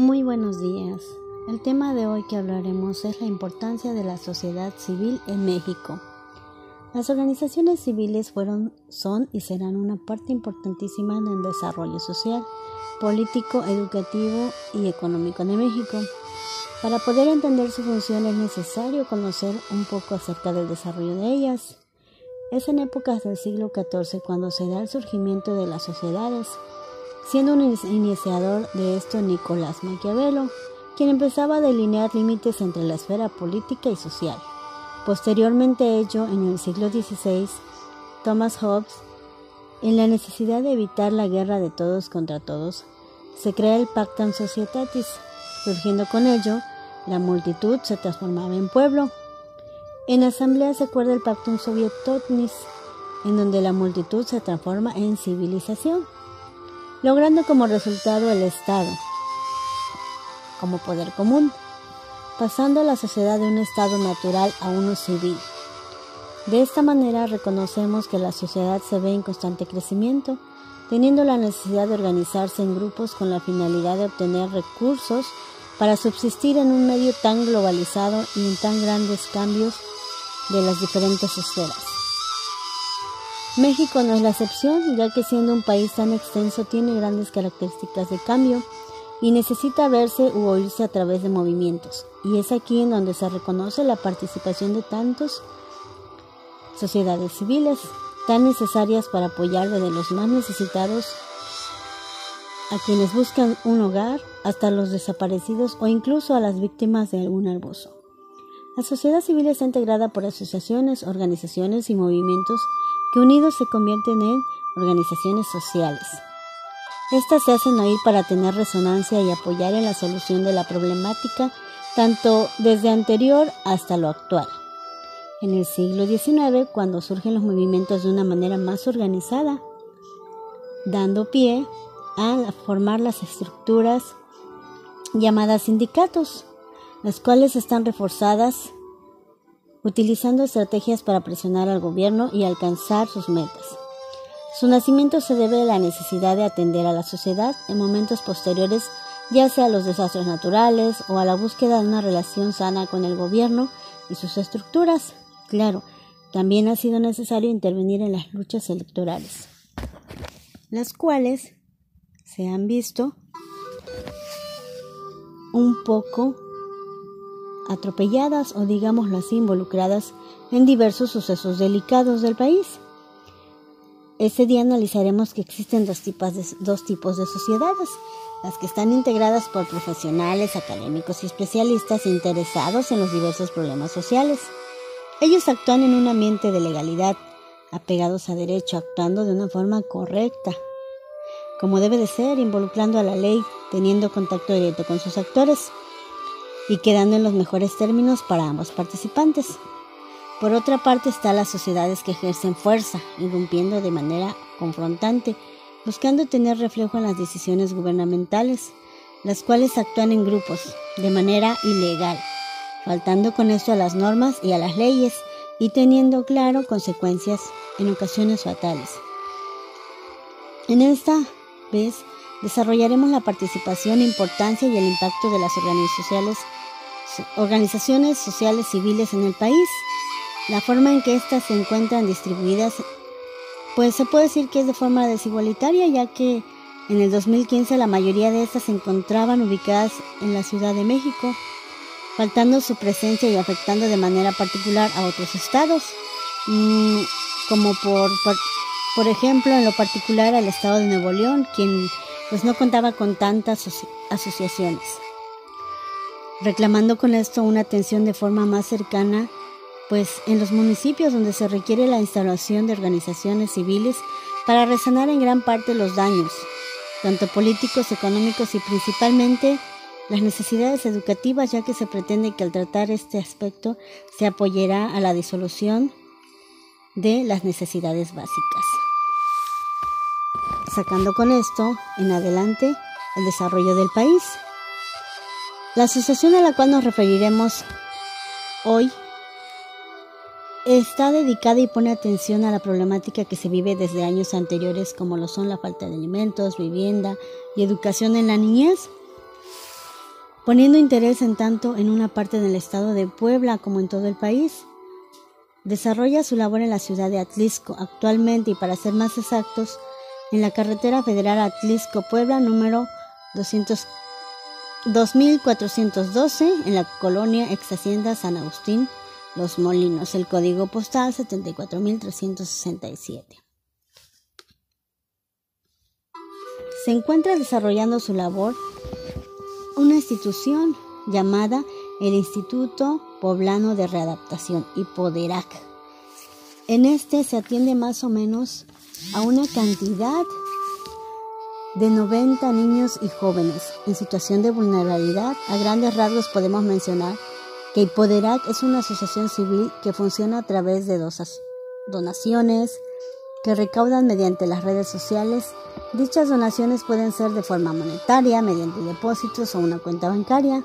Muy buenos días. El tema de hoy que hablaremos es la importancia de la sociedad civil en México. Las organizaciones civiles fueron, son y serán una parte importantísima en el desarrollo social, político, educativo y económico de México. Para poder entender su función es necesario conocer un poco acerca del desarrollo de ellas. Es en épocas del siglo XIV cuando se da el surgimiento de las sociedades siendo un iniciador de esto Nicolás Maquiavelo, quien empezaba a delinear límites entre la esfera política y social. Posteriormente ello, en el siglo XVI, Thomas Hobbes, en la necesidad de evitar la guerra de todos contra todos, se crea el Pactum Societatis, surgiendo con ello, la multitud se transformaba en pueblo. En asamblea se acuerda el Pactum Sovietotnis, en donde la multitud se transforma en civilización logrando como resultado el Estado como poder común, pasando a la sociedad de un estado natural a uno civil. De esta manera reconocemos que la sociedad se ve en constante crecimiento, teniendo la necesidad de organizarse en grupos con la finalidad de obtener recursos para subsistir en un medio tan globalizado y en tan grandes cambios de las diferentes esferas. México no es la excepción, ya que siendo un país tan extenso tiene grandes características de cambio y necesita verse u oírse a través de movimientos. Y es aquí en donde se reconoce la participación de tantas sociedades civiles tan necesarias para apoyar desde los más necesitados a quienes buscan un hogar hasta los desaparecidos o incluso a las víctimas de algún abuso. La sociedad civil está integrada por asociaciones, organizaciones y movimientos que unidos se convierten en organizaciones sociales. Estas se hacen oír para tener resonancia y apoyar en la solución de la problemática tanto desde anterior hasta lo actual. En el siglo XIX, cuando surgen los movimientos de una manera más organizada, dando pie a formar las estructuras llamadas sindicatos, las cuales están reforzadas utilizando estrategias para presionar al gobierno y alcanzar sus metas. Su nacimiento se debe a la necesidad de atender a la sociedad en momentos posteriores, ya sea a los desastres naturales o a la búsqueda de una relación sana con el gobierno y sus estructuras. Claro, también ha sido necesario intervenir en las luchas electorales, las cuales se han visto un poco atropelladas o digámoslo así involucradas en diversos sucesos delicados del país. Ese día analizaremos que existen dos tipos, de, dos tipos de sociedades, las que están integradas por profesionales, académicos y especialistas interesados en los diversos problemas sociales. Ellos actúan en un ambiente de legalidad, apegados a derecho, actuando de una forma correcta, como debe de ser, involucrando a la ley, teniendo contacto directo con sus actores y quedando en los mejores términos para ambos participantes. Por otra parte están las sociedades que ejercen fuerza, irrumpiendo de manera confrontante, buscando tener reflejo en las decisiones gubernamentales, las cuales actúan en grupos, de manera ilegal, faltando con esto a las normas y a las leyes y teniendo claro consecuencias en ocasiones fatales. En esta vez desarrollaremos la participación, importancia y el impacto de las organizaciones organizaciones sociales civiles en el país. La forma en que éstas se encuentran distribuidas, pues se puede decir que es de forma desigualitaria, ya que en el 2015 la mayoría de estas se encontraban ubicadas en la Ciudad de México, faltando su presencia y afectando de manera particular a otros estados, mm, como por, por, ejemplo en lo particular al estado de Nuevo León, quien pues no contaba con tantas asociaciones reclamando con esto una atención de forma más cercana, pues en los municipios donde se requiere la instalación de organizaciones civiles para resanar en gran parte los daños, tanto políticos, económicos y principalmente las necesidades educativas, ya que se pretende que al tratar este aspecto se apoyará a la disolución de las necesidades básicas. Sacando con esto en adelante el desarrollo del país. La asociación a la cual nos referiremos hoy está dedicada y pone atención a la problemática que se vive desde años anteriores como lo son la falta de alimentos, vivienda y educación en la niñez. poniendo interés en tanto en una parte del estado de Puebla como en todo el país. Desarrolla su labor en la ciudad de Atlisco actualmente y para ser más exactos, en la carretera federal Atlisco-Puebla número 2412 en la colonia ex hacienda San Agustín, Los Molinos, el código postal 74367. Se encuentra desarrollando su labor una institución llamada el Instituto Poblano de Readaptación, Hipoderac. En este se atiende más o menos a una cantidad de 90 niños y jóvenes en situación de vulnerabilidad. A grandes rasgos podemos mencionar que Hipoderac es una asociación civil que funciona a través de donaciones que recaudan mediante las redes sociales. Dichas donaciones pueden ser de forma monetaria, mediante depósitos o una cuenta bancaria.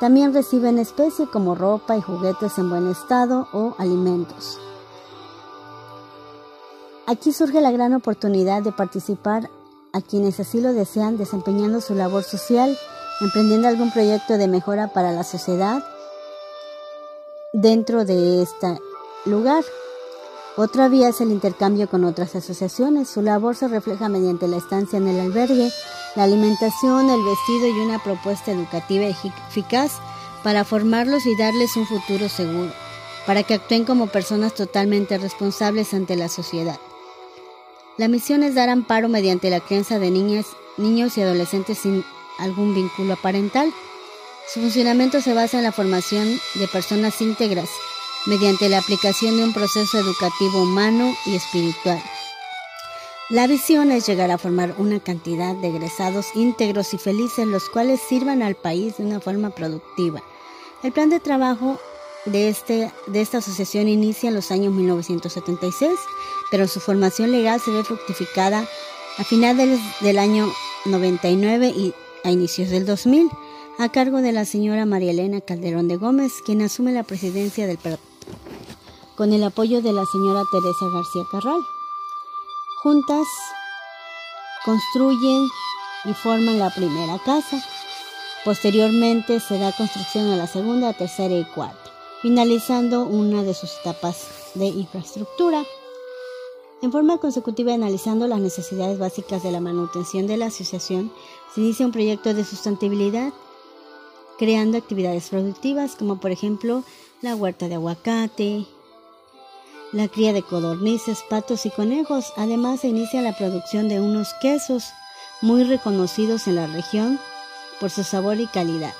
También reciben especie como ropa y juguetes en buen estado o alimentos. Aquí surge la gran oportunidad de participar a quienes así lo desean desempeñando su labor social, emprendiendo algún proyecto de mejora para la sociedad dentro de este lugar. Otra vía es el intercambio con otras asociaciones. Su labor se refleja mediante la estancia en el albergue, la alimentación, el vestido y una propuesta educativa eficaz para formarlos y darles un futuro seguro, para que actúen como personas totalmente responsables ante la sociedad. La misión es dar amparo mediante la crianza de niñas, niños y adolescentes sin algún vínculo parental. Su funcionamiento se basa en la formación de personas íntegras, mediante la aplicación de un proceso educativo humano y espiritual. La visión es llegar a formar una cantidad de egresados íntegros y felices los cuales sirvan al país de una forma productiva. El plan de trabajo de, este, de esta asociación inicia en los años 1976, pero su formación legal se ve fructificada a finales del año 99 y a inicios del 2000, a cargo de la señora María Elena Calderón de Gómez, quien asume la presidencia del, con el apoyo de la señora Teresa García Carral. Juntas construyen y forman la primera casa. Posteriormente se da construcción a la segunda, tercera y cuarta, finalizando una de sus etapas de infraestructura. En forma consecutiva, analizando las necesidades básicas de la manutención de la asociación, se inicia un proyecto de sustentabilidad, creando actividades productivas como por ejemplo la huerta de aguacate, la cría de codornices, patos y conejos. Además se inicia la producción de unos quesos muy reconocidos en la región por su sabor y calidad,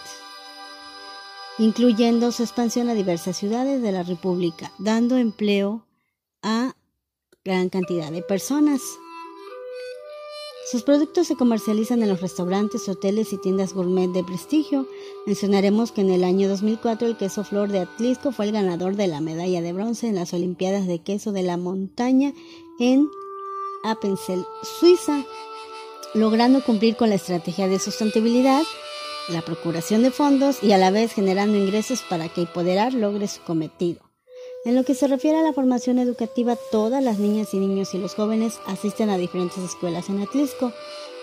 incluyendo su expansión a diversas ciudades de la República, dando empleo a gran cantidad de personas. Sus productos se comercializan en los restaurantes, hoteles y tiendas gourmet de prestigio. Mencionaremos que en el año 2004 el queso Flor de Atlisco fue el ganador de la medalla de bronce en las Olimpiadas de Queso de la Montaña en Appenzell, Suiza, logrando cumplir con la estrategia de sustentabilidad, la procuración de fondos y a la vez generando ingresos para que Hipoderar logre su cometido. En lo que se refiere a la formación educativa, todas las niñas y niños y los jóvenes asisten a diferentes escuelas en Atlisco,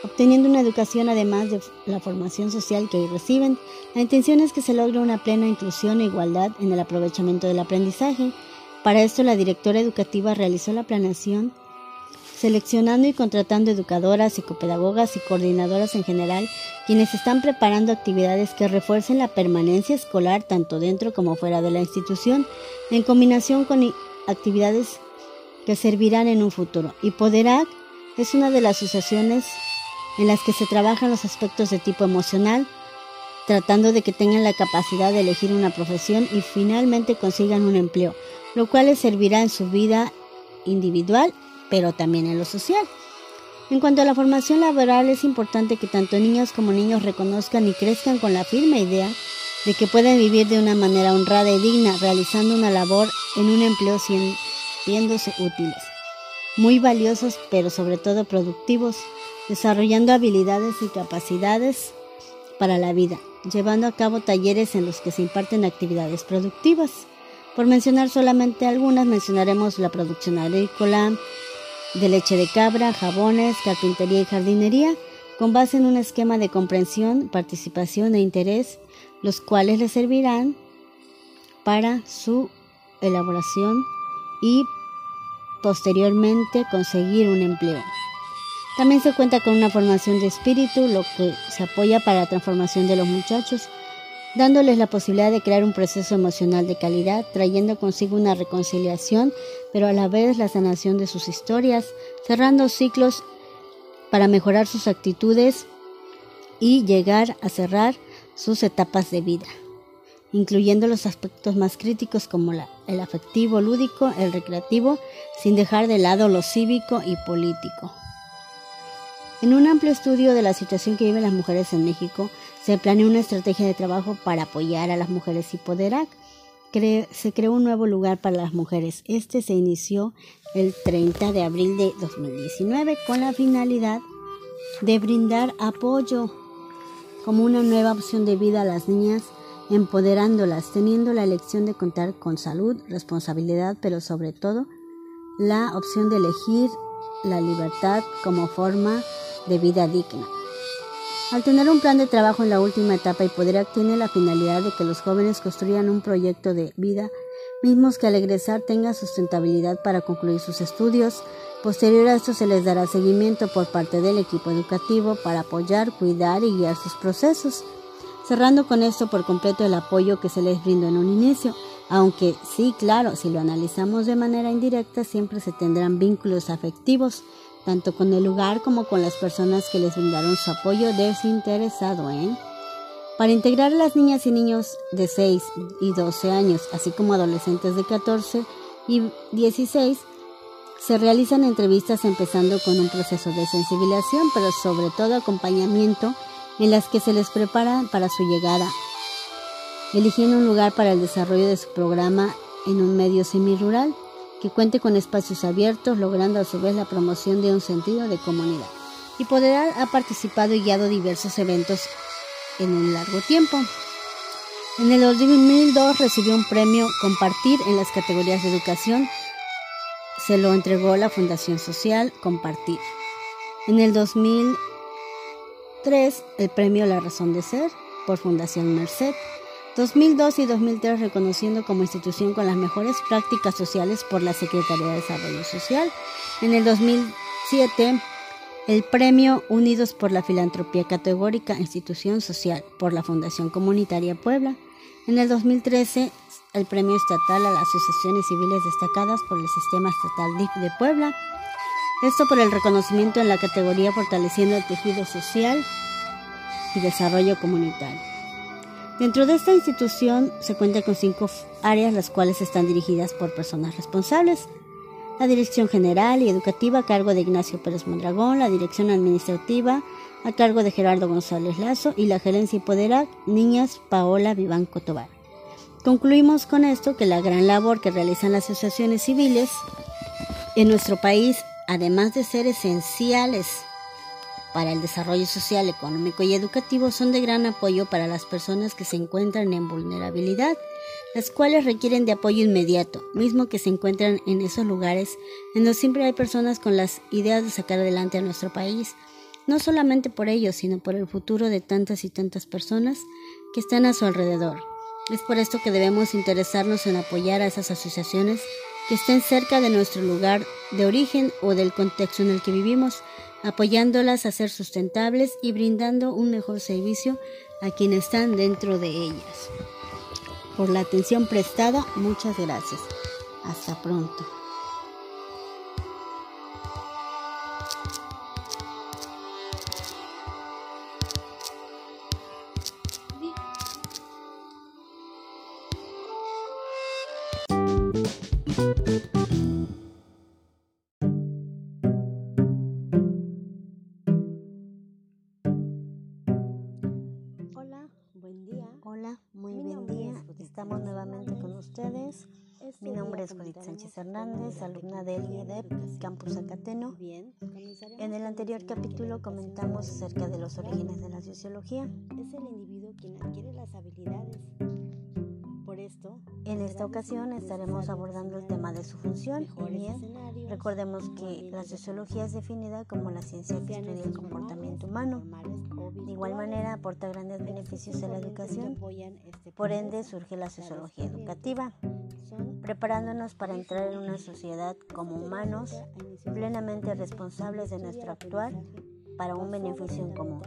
obteniendo una educación además de la formación social que hoy reciben. La intención es que se logre una plena inclusión e igualdad en el aprovechamiento del aprendizaje. Para esto, la directora educativa realizó la planeación seleccionando y contratando educadoras, psicopedagogas y coordinadoras en general, quienes están preparando actividades que refuercen la permanencia escolar tanto dentro como fuera de la institución, en combinación con actividades que servirán en un futuro. Y Poderac es una de las asociaciones en las que se trabajan los aspectos de tipo emocional, tratando de que tengan la capacidad de elegir una profesión y finalmente consigan un empleo, lo cual les servirá en su vida individual pero también en lo social. En cuanto a la formación laboral, es importante que tanto niños como niños reconozcan y crezcan con la firme idea de que pueden vivir de una manera honrada y digna, realizando una labor en un empleo siéndose útiles, muy valiosos, pero sobre todo productivos, desarrollando habilidades y capacidades para la vida, llevando a cabo talleres en los que se imparten actividades productivas. Por mencionar solamente algunas, mencionaremos la producción agrícola, de leche de cabra, jabones, carpintería y jardinería, con base en un esquema de comprensión, participación e interés, los cuales le servirán para su elaboración y posteriormente conseguir un empleo. También se cuenta con una formación de espíritu, lo que se apoya para la transformación de los muchachos, dándoles la posibilidad de crear un proceso emocional de calidad, trayendo consigo una reconciliación, pero a la vez la sanación de sus historias, cerrando ciclos para mejorar sus actitudes y llegar a cerrar sus etapas de vida, incluyendo los aspectos más críticos como el afectivo, lúdico, el recreativo, sin dejar de lado lo cívico y político. En un amplio estudio de la situación que viven las mujeres en México, se planeó una estrategia de trabajo para apoyar a las mujeres y Poderac. se creó un nuevo lugar para las mujeres. Este se inició el 30 de abril de 2019 con la finalidad de brindar apoyo como una nueva opción de vida a las niñas, empoderándolas, teniendo la elección de contar con salud, responsabilidad, pero sobre todo la opción de elegir la libertad como forma de vida digna. Al tener un plan de trabajo en la última etapa, y poder tiene la finalidad de que los jóvenes construyan un proyecto de vida, mismos que al egresar tengan sustentabilidad para concluir sus estudios. Posterior a esto se les dará seguimiento por parte del equipo educativo para apoyar, cuidar y guiar sus procesos, cerrando con esto por completo el apoyo que se les brindó en un inicio. Aunque sí, claro, si lo analizamos de manera indirecta, siempre se tendrán vínculos afectivos tanto con el lugar como con las personas que les brindaron su apoyo desinteresado. ¿eh? Para integrar a las niñas y niños de 6 y 12 años, así como adolescentes de 14 y 16, se realizan entrevistas empezando con un proceso de sensibilización, pero sobre todo acompañamiento en las que se les prepara para su llegada, eligiendo un lugar para el desarrollo de su programa en un medio semirural que cuente con espacios abiertos, logrando a su vez la promoción de un sentido de comunidad. Y Poder ha participado y guiado diversos eventos en un largo tiempo. En el 2002 recibió un premio Compartir en las categorías de educación. Se lo entregó la Fundación Social Compartir. En el 2003 el premio La Razón de Ser por Fundación Merced 2002 y 2003 reconociendo como institución con las mejores prácticas sociales por la Secretaría de Desarrollo Social. En el 2007 el premio Unidos por la Filantropía Categórica Institución Social por la Fundación Comunitaria Puebla. En el 2013 el premio estatal a las asociaciones civiles destacadas por el Sistema Estatal DIF de Puebla. Esto por el reconocimiento en la categoría fortaleciendo el tejido social y desarrollo comunitario. Dentro de esta institución se cuenta con cinco áreas, las cuales están dirigidas por personas responsables. La Dirección General y Educativa a cargo de Ignacio Pérez Mondragón, la Dirección Administrativa a cargo de Gerardo González Lazo y la Gerencia y Poder Niñas Paola Vivanco Tobar. Concluimos con esto que la gran labor que realizan las asociaciones civiles en nuestro país, además de ser esenciales para el desarrollo social, económico y educativo son de gran apoyo para las personas que se encuentran en vulnerabilidad, las cuales requieren de apoyo inmediato, mismo que se encuentran en esos lugares en donde siempre hay personas con las ideas de sacar adelante a nuestro país, no solamente por ellos, sino por el futuro de tantas y tantas personas que están a su alrededor. Es por esto que debemos interesarnos en apoyar a esas asociaciones que estén cerca de nuestro lugar de origen o del contexto en el que vivimos, apoyándolas a ser sustentables y brindando un mejor servicio a quienes están dentro de ellas. Por la atención prestada, muchas gracias. Hasta pronto. Mi nombre es Judith Sánchez Hernández, alumna del IEDEP Campus Acateno. En el anterior capítulo comentamos acerca de los orígenes de la sociología. Es el individuo quien adquiere las habilidades. En esta ocasión estaremos abordando el tema de su función. Bien, recordemos que la sociología es definida como la ciencia que estudia el comportamiento humano. De igual manera aporta grandes beneficios a la educación. Por ende surge la sociología educativa, preparándonos para entrar en una sociedad como humanos plenamente responsables de nuestro actuar para un beneficio en común.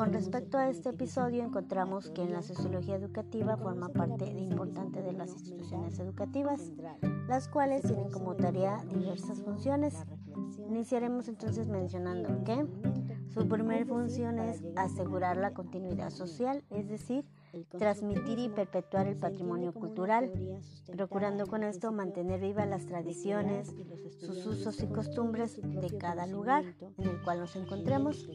Con respecto a este episodio, encontramos que en la sociología educativa forma parte importante de las instituciones educativas, las cuales tienen como tarea diversas funciones. Iniciaremos entonces mencionando que su primera función es asegurar la continuidad social, es decir, transmitir y perpetuar el patrimonio cultural, procurando con esto mantener vivas las tradiciones, sus usos y costumbres de cada lugar en el cual nos encontremos,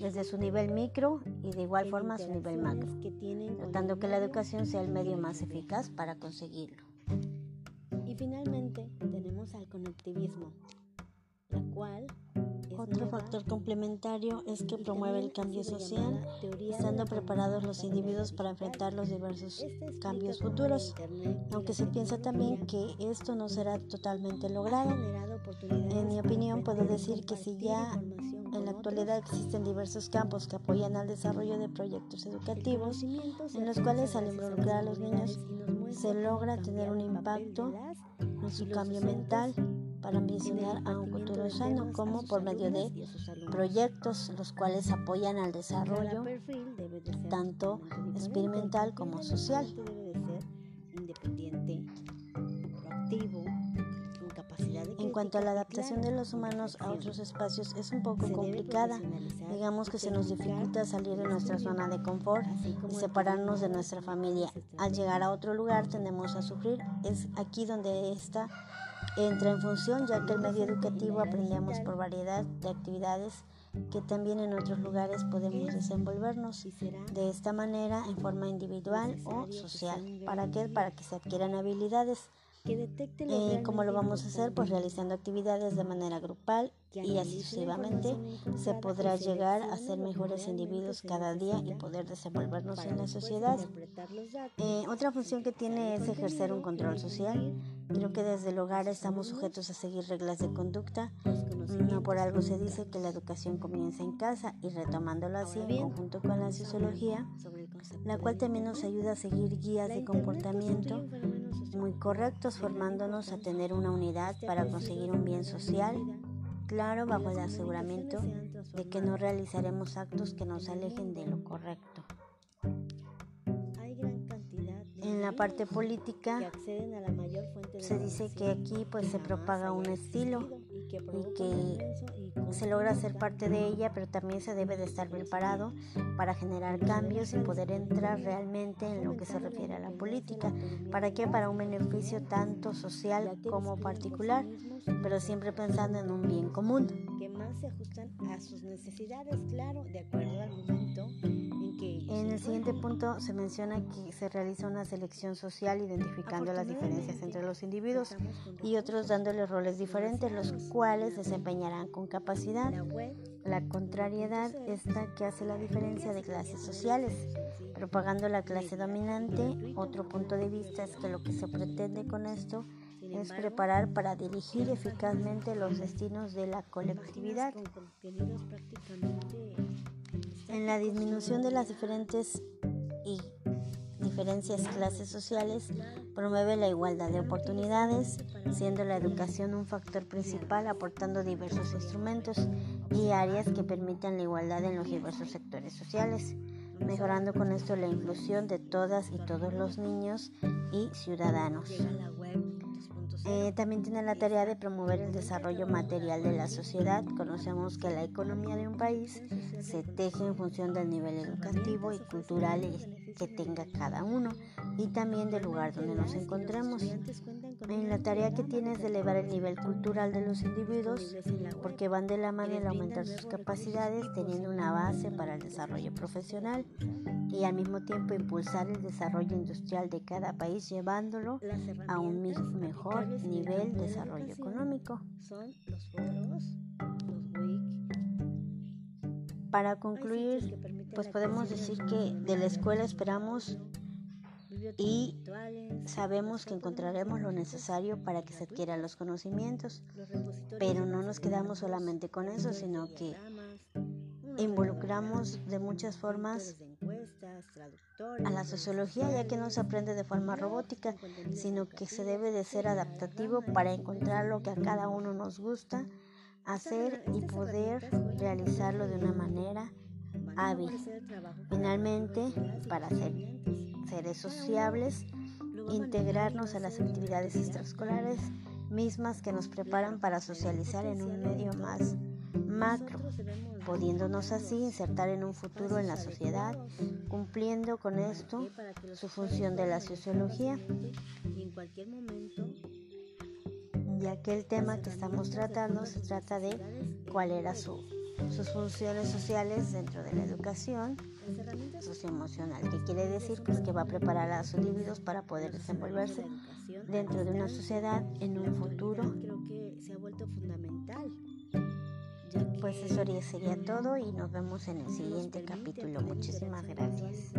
desde su nivel micro y de igual forma su nivel macro, tratando que la educación sea el medio más eficaz para conseguirlo. Y finalmente tenemos al conectivismo, la cual otro factor complementario es que promueve el cambio social, estando preparados los individuos para enfrentar los diversos cambios futuros, aunque se piensa también que esto no será totalmente logrado. En mi opinión, puedo decir que si ya en la actualidad existen diversos campos que apoyan al desarrollo de proyectos educativos, en los cuales al involucrar a los niños se logra tener un impacto en su cambio mental para ambicionar a un futuro sano, como por medio de proyectos los cuales apoyan al desarrollo tanto experimental como social. En cuanto a la adaptación de los humanos a otros espacios es un poco complicada. Digamos que se nos dificulta salir de nuestra zona de confort y separarnos de nuestra familia. Al llegar a otro lugar tendemos a sufrir. Es aquí donde está entra en función ya que el medio educativo aprendemos por variedad de actividades que también en otros lugares podemos desenvolvernos de esta manera en forma individual o social. ¿Para qué? Para que se adquieran habilidades. Eh, ¿Cómo lo vamos a hacer? Pues realizando actividades de manera grupal y así sucesivamente se podrá llegar a ser mejores individuos cada día y poder desenvolvernos en la sociedad. Eh, otra función que tiene es ejercer un control social. Creo que desde el hogar estamos sujetos a seguir reglas de conducta. No por algo se dice que la educación comienza en casa y retomándolo así en conjunto con la sociología, la cual también nos ayuda a seguir guías de comportamiento muy correctos, formándonos a tener una unidad para conseguir un bien social, claro, bajo el aseguramiento de que no realizaremos actos que nos alejen de lo correcto. En la parte política se dice que aquí pues se propaga un estilo y que se logra ser parte de ella, pero también se debe de estar preparado para generar cambios y poder entrar realmente en lo que se refiere a la política. ¿Para qué? Para un beneficio tanto social como particular, pero siempre pensando en un bien común. Que se ajustan a sus necesidades, claro, de acuerdo al momento en el siguiente punto se menciona que se realiza una selección social identificando las diferencias entre los individuos y otros dándoles roles diferentes, los cuales desempeñarán con capacidad. La contrariedad esta que hace la diferencia de clases sociales, propagando la clase dominante. Otro punto de vista es que lo que se pretende con esto es preparar para dirigir eficazmente los destinos de la colectividad. en la disminución de las diferentes y diferencias clases sociales, promueve la igualdad de oportunidades, siendo la educación un factor principal aportando diversos instrumentos y áreas que permitan la igualdad en los diversos sectores sociales, mejorando con esto la inclusión de todas y todos los niños y ciudadanos. Eh, también tiene la tarea de promover el desarrollo material de la sociedad. Conocemos que la economía de un país se teje en función del nivel educativo y cultural que tenga cada uno y también del lugar donde nos encontremos. En la tarea que tiene es de elevar el nivel cultural de los individuos porque van de la mano el aumentar sus capacidades teniendo una base para el desarrollo profesional y al mismo tiempo impulsar el desarrollo industrial de cada país llevándolo a un mejor nivel de desarrollo económico. Para concluir pues podemos decir que de la escuela esperamos y sabemos que encontraremos lo necesario para que se adquieran los conocimientos, pero no nos quedamos solamente con eso, sino que involucramos de muchas formas a la sociología, ya que no se aprende de forma robótica, sino que se debe de ser adaptativo para encontrar lo que a cada uno nos gusta hacer y poder realizarlo de una manera hábil. Finalmente, para ser seres sociables, integrarnos a las actividades extraescolares mismas que nos preparan para socializar en un medio más macro, pudiéndonos así insertar en un futuro en la sociedad, cumpliendo con esto su función de la sociología. Ya que el tema que estamos tratando se trata de cuál era su, sus funciones sociales dentro de la educación socioemocional, que quiere decir pues que va a preparar a los individuos para poder desenvolverse dentro de una sociedad en un futuro. Creo que se ha vuelto fundamental pues eso sería todo y nos vemos en el siguiente capítulo. Muchísimas gracias.